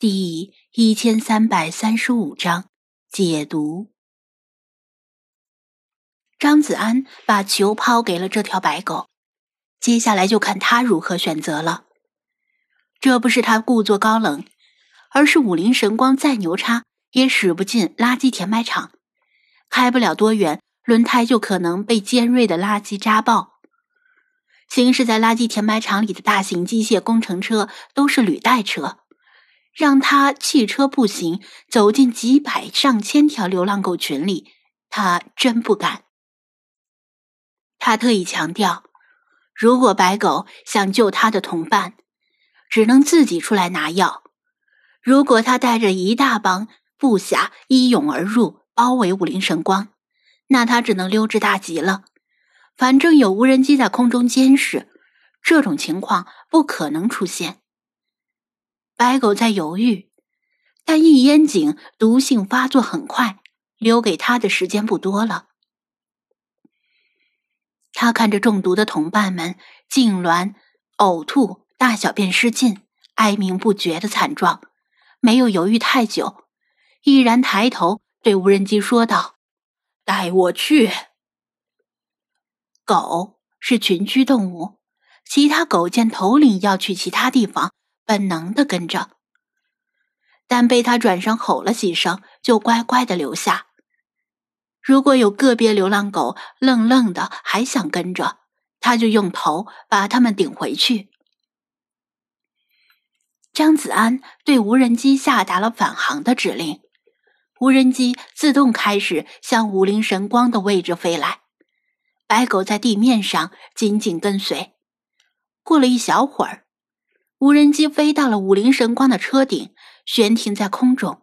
第一千三百三十五章解读。张子安把球抛给了这条白狗，接下来就看他如何选择了。这不是他故作高冷，而是武林神光再牛叉也使不进垃圾填埋场，开不了多远，轮胎就可能被尖锐的垃圾扎爆。行驶在垃圾填埋场里的大型机械工程车都是履带车。让他弃车步行走进几百上千条流浪狗群里，他真不敢。他特意强调，如果白狗想救他的同伴，只能自己出来拿药；如果他带着一大帮部下一涌而入，包围武林神光，那他只能溜之大吉了。反正有无人机在空中监视，这种情况不可能出现。白狗在犹豫，但一烟井毒性发作很快，留给他的时间不多了。他看着中毒的同伴们痉挛、呕吐、大小便失禁、哀鸣不绝的惨状，没有犹豫太久，毅然抬头对无人机说道：“带我去。”狗是群居动物，其他狗见头领要去其他地方。本能的跟着，但被他转身吼了几声，就乖乖的留下。如果有个别流浪狗愣愣的还想跟着，他就用头把他们顶回去。张子安对无人机下达了返航的指令，无人机自动开始向武林神光的位置飞来，白狗在地面上紧紧跟随。过了一小会儿。无人机飞到了武菱神光的车顶，悬停在空中，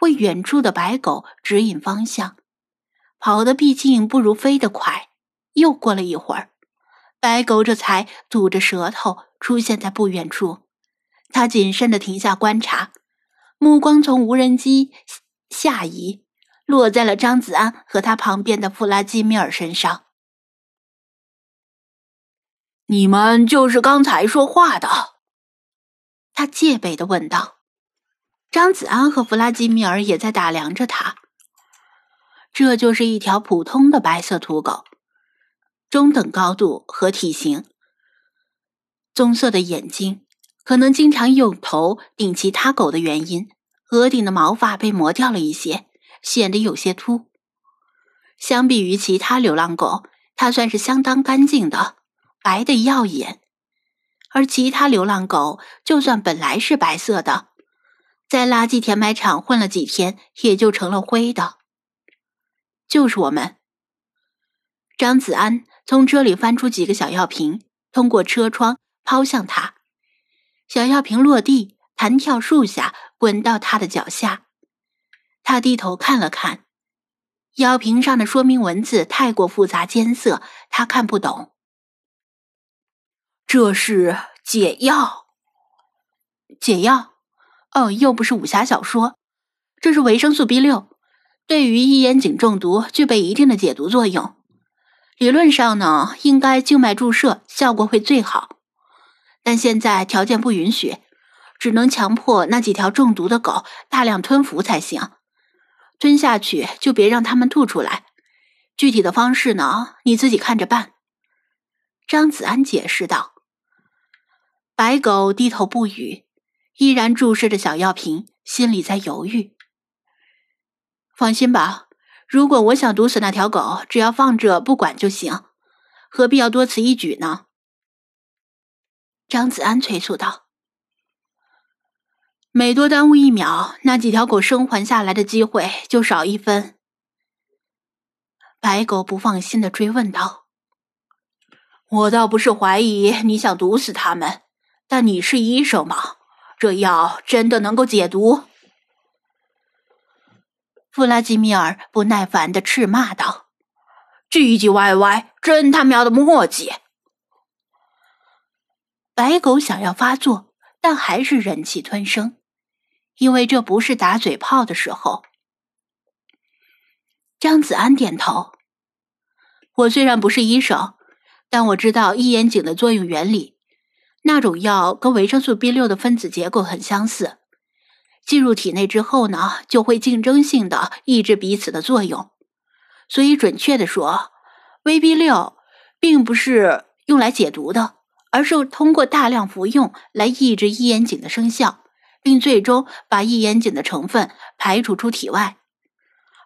为远处的白狗指引方向。跑的毕竟不如飞得快。又过了一会儿，白狗这才吐着舌头出现在不远处。他谨慎的停下观察，目光从无人机下移，落在了张子安和他旁边的弗拉基米尔身上。你们就是刚才说话的。他戒备的问道：“张子安和弗拉基米尔也在打量着他。这就是一条普通的白色土狗，中等高度和体型，棕色的眼睛，可能经常用头顶其他狗的原因，额顶的毛发被磨掉了一些，显得有些秃。相比于其他流浪狗，它算是相当干净的，白的耀眼。”而其他流浪狗，就算本来是白色的，在垃圾填埋场混了几天，也就成了灰的。就是我们。张子安从车里翻出几个小药瓶，通过车窗抛向他。小药瓶落地，弹跳树下，滚到他的脚下。他低头看了看，药瓶上的说明文字太过复杂艰涩，他看不懂。这是解药，解药，哦，又不是武侠小说，这是维生素 B 六，对于一眼井中毒具备一定的解毒作用。理论上呢，应该静脉注射效果会最好，但现在条件不允许，只能强迫那几条中毒的狗大量吞服才行。吞下去就别让它们吐出来，具体的方式呢，你自己看着办。”张子安解释道。白狗低头不语，依然注视着小药瓶，心里在犹豫。放心吧，如果我想毒死那条狗，只要放着不管就行，何必要多此一举呢？张子安催促道：“每多耽误一秒，那几条狗生还下来的机会就少一分。”白狗不放心的追问道：“我倒不是怀疑你想毒死他们。”但你是医生吗？这药真的能够解毒？弗拉基米尔不耐烦的斥骂道：“唧唧歪歪，真他喵的磨叽！”白狗想要发作，但还是忍气吞声，因为这不是打嘴炮的时候。张子安点头：“我虽然不是医生，但我知道一眼井的作用原理。”那种药跟维生素 B 六的分子结构很相似，进入体内之后呢，就会竞争性的抑制彼此的作用。所以，准确的说，VB 六并不是用来解毒的，而是通过大量服用来抑制异烟肼的生效，并最终把异烟肼的成分排除出体外。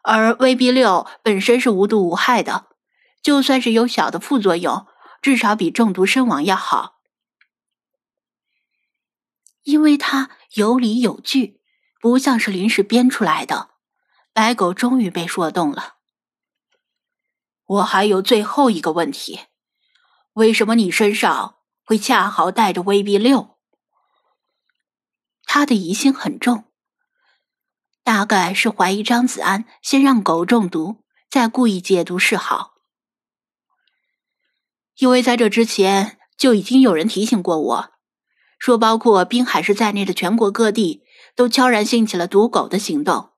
而 VB 六本身是无毒无害的，就算是有小的副作用，至少比中毒身亡要好，因为他有理有据，不像是临时编出来的。白狗终于被说动了。我还有最后一个问题：为什么你身上会恰好带着 VB 六？他的疑心很重。大概是怀疑张子安先让狗中毒，再故意解毒示好。因为在这之前就已经有人提醒过我，说包括滨海市在内的全国各地都悄然兴起了毒狗的行动。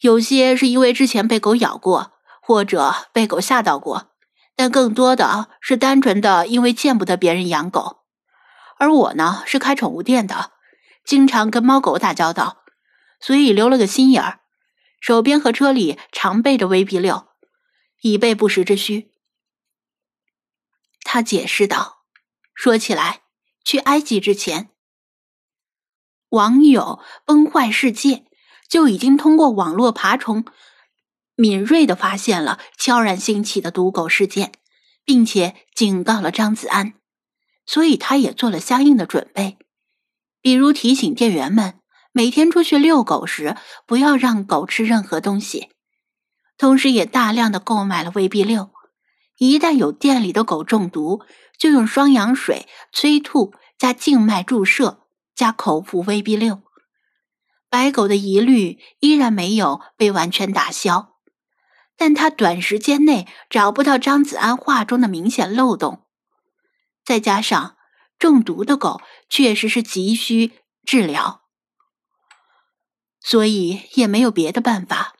有些是因为之前被狗咬过，或者被狗吓到过，但更多的是单纯的因为见不得别人养狗。而我呢，是开宠物店的，经常跟猫狗打交道。所以留了个心眼儿，手边和车里常备着 VB 六，以备不时之需。他解释道：“说起来，去埃及之前，网友崩坏世界就已经通过网络爬虫，敏锐的发现了悄然兴起的毒狗事件，并且警告了张子安，所以他也做了相应的准备，比如提醒店员们。”每天出去遛狗时，不要让狗吃任何东西。同时，也大量的购买了 VB 六。一旦有店里的狗中毒，就用双氧水催吐加静脉注射加口服 VB 六。白狗的疑虑依然没有被完全打消，但他短时间内找不到张子安话中的明显漏洞。再加上中毒的狗确实是急需治疗。所以也没有别的办法。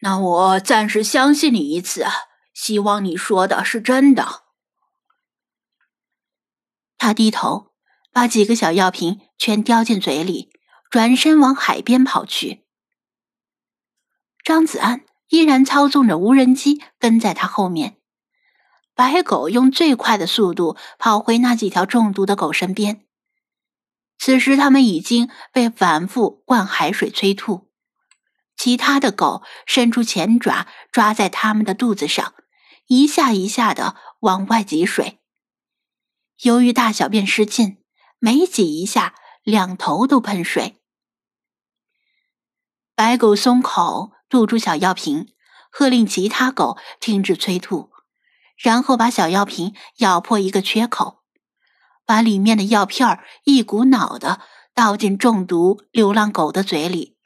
那我暂时相信你一次，希望你说的是真的。他低头把几个小药瓶全叼进嘴里，转身往海边跑去。张子安依然操纵着无人机跟在他后面。白狗用最快的速度跑回那几条中毒的狗身边。此时，他们已经被反复灌海水催吐，其他的狗伸出前爪抓在他们的肚子上，一下一下的往外挤水。由于大小便失禁，每挤一下，两头都喷水。白狗松口吐出小药瓶，喝令其他狗停止催吐，然后把小药瓶咬破一个缺口。把里面的药片一股脑的倒进中毒流浪狗的嘴里，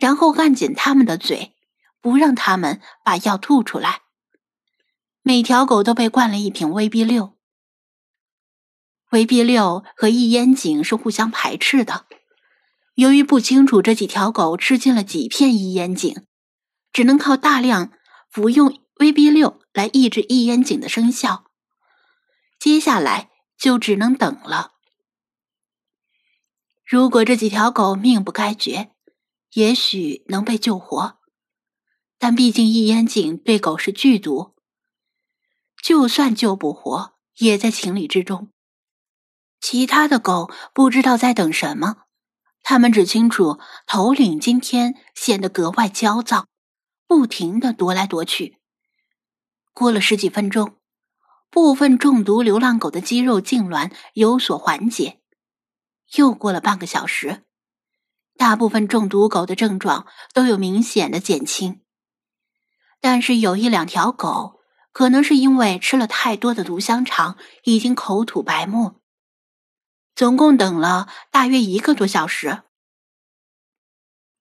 然后按紧它们的嘴，不让它们把药吐出来。每条狗都被灌了一瓶 VB 六。VB 六和异烟肼是互相排斥的。由于不清楚这几条狗吃进了几片异烟肼，只能靠大量服用 VB 六来抑制异烟肼的生效。接下来。就只能等了。如果这几条狗命不该绝，也许能被救活，但毕竟异烟肼对狗是剧毒，就算救不活，也在情理之中。其他的狗不知道在等什么，他们只清楚头领今天显得格外焦躁，不停的踱来踱去。过了十几分钟。部分中毒流浪狗的肌肉痉挛有所缓解，又过了半个小时，大部分中毒狗的症状都有明显的减轻，但是有一两条狗可能是因为吃了太多的毒香肠，已经口吐白沫。总共等了大约一个多小时，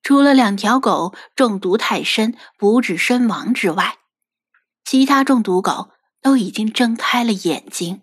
除了两条狗中毒太深不治身亡之外，其他中毒狗。都已经睁开了眼睛。